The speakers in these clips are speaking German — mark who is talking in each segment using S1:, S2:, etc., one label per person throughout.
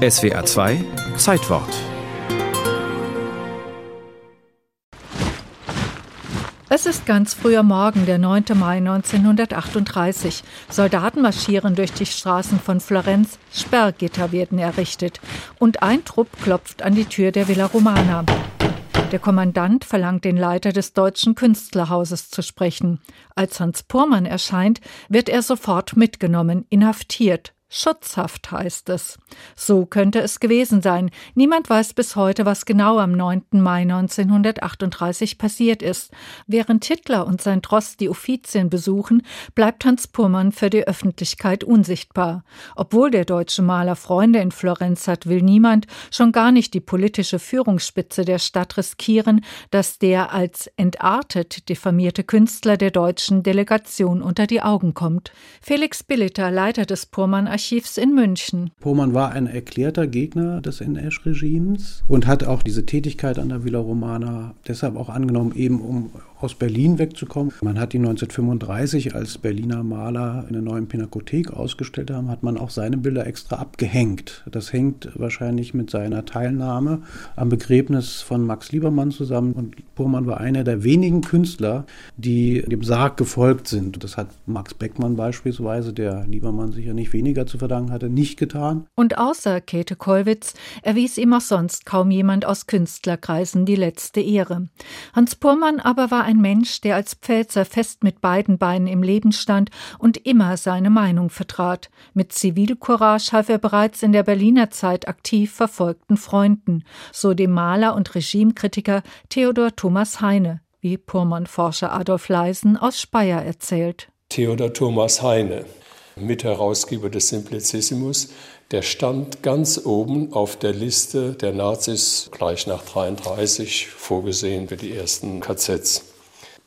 S1: SWA 2 Zeitwort
S2: Es ist ganz früher Morgen, der 9. Mai 1938. Soldaten marschieren durch die Straßen von Florenz, Sperrgitter werden errichtet und ein Trupp klopft an die Tür der Villa Romana. Der Kommandant verlangt den Leiter des Deutschen Künstlerhauses zu sprechen. Als Hans Purmann erscheint, wird er sofort mitgenommen, inhaftiert. Schutzhaft heißt es. So könnte es gewesen sein. Niemand weiß bis heute, was genau am 9. Mai 1938 passiert ist. Während Hitler und sein Tross die Offizien besuchen, bleibt Hans Purmann für die Öffentlichkeit unsichtbar. Obwohl der deutsche Maler Freunde in Florenz hat, will niemand, schon gar nicht die politische Führungsspitze der Stadt riskieren, dass der als entartet diffamierte Künstler der deutschen Delegation unter die Augen kommt. Felix Billiter, Leiter des Purmann Archivs in München.
S3: Pohlmann war ein erklärter Gegner des NS-Regimes und hat auch diese Tätigkeit an der Villa Romana deshalb auch angenommen, eben um aus Berlin wegzukommen. Man hat ihn 1935 als Berliner Maler in der neuen Pinakothek ausgestellt haben, hat man auch seine Bilder extra abgehängt. Das hängt wahrscheinlich mit seiner Teilnahme am Begräbnis von Max Liebermann zusammen und Pohlmann war einer der wenigen Künstler, die dem Sarg gefolgt sind. Das hat Max Beckmann beispielsweise, der Liebermann sicher nicht weniger zu verdanken hatte, nicht getan.
S2: Und außer Käthe Kollwitz erwies ihm auch sonst kaum jemand aus Künstlerkreisen die letzte Ehre. Hans Purmann aber war ein Mensch, der als Pfälzer fest mit beiden Beinen im Leben stand und immer seine Meinung vertrat. Mit Zivilcourage half er bereits in der Berliner Zeit aktiv verfolgten Freunden, so dem Maler und Regimekritiker Theodor Thomas Heine, wie Purmann-Forscher Adolf Leisen aus Speyer erzählt.
S4: Theodor Thomas Heine Mitherausgeber des Simplicissimus, der stand ganz oben auf der Liste der Nazis gleich nach 33 vorgesehen für die ersten KZs.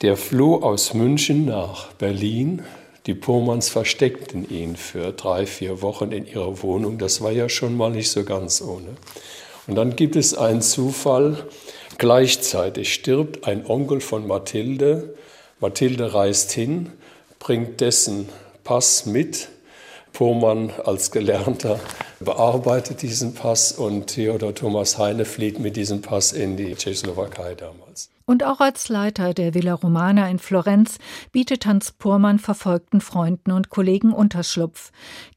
S4: Der floh aus München nach Berlin. Die Pohmanns versteckten ihn für drei, vier Wochen in ihrer Wohnung. Das war ja schon mal nicht so ganz ohne. Und dann gibt es einen Zufall. Gleichzeitig stirbt ein Onkel von Mathilde. Mathilde reist hin, bringt dessen Pass mit. Pohlmann als Gelernter bearbeitet diesen Pass und Theodor Thomas Heine flieht mit diesem Pass in die Tschechoslowakei damals.
S2: Und auch als Leiter der Villa Romana in Florenz bietet Hans Purmann verfolgten Freunden und Kollegen Unterschlupf.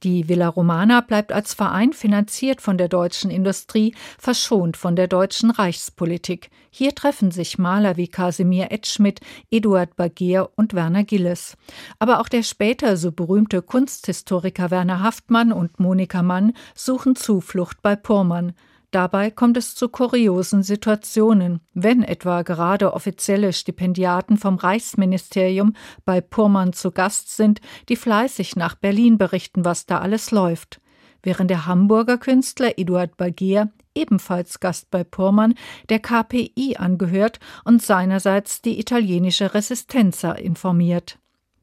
S2: Die Villa Romana bleibt als Verein finanziert von der deutschen Industrie, verschont von der deutschen Reichspolitik. Hier treffen sich Maler wie Kasimir Edschmidt, Eduard Bagier und Werner Gilles. Aber auch der später so berühmte Kunsthistoriker Werner Haftmann und Monika Mann suchen Zuflucht bei Purmann. Dabei kommt es zu kuriosen Situationen, wenn etwa gerade offizielle Stipendiaten vom Reichsministerium bei Purmann zu Gast sind, die fleißig nach Berlin berichten, was da alles läuft. Während der Hamburger Künstler Eduard Bagier, ebenfalls Gast bei Purmann, der KPI angehört und seinerseits die italienische Resistenza informiert.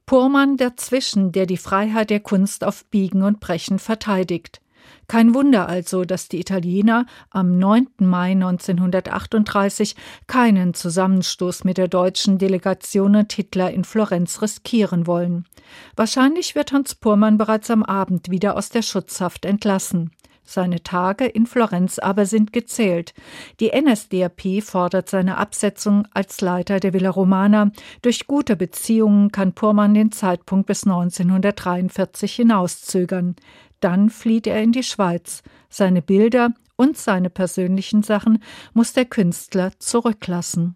S2: Purmann dazwischen, der die Freiheit der Kunst auf Biegen und Brechen verteidigt. Kein Wunder also, dass die Italiener am 9. Mai 1938 keinen Zusammenstoß mit der deutschen Delegation und Hitler in Florenz riskieren wollen. Wahrscheinlich wird Hans Purmann bereits am Abend wieder aus der Schutzhaft entlassen. Seine Tage in Florenz aber sind gezählt. Die NSDAP fordert seine Absetzung als Leiter der Villa Romana. Durch gute Beziehungen kann Purmann den Zeitpunkt bis 1943 hinauszögern. Dann flieht er in die Schweiz. Seine Bilder und seine persönlichen Sachen muss der Künstler zurücklassen.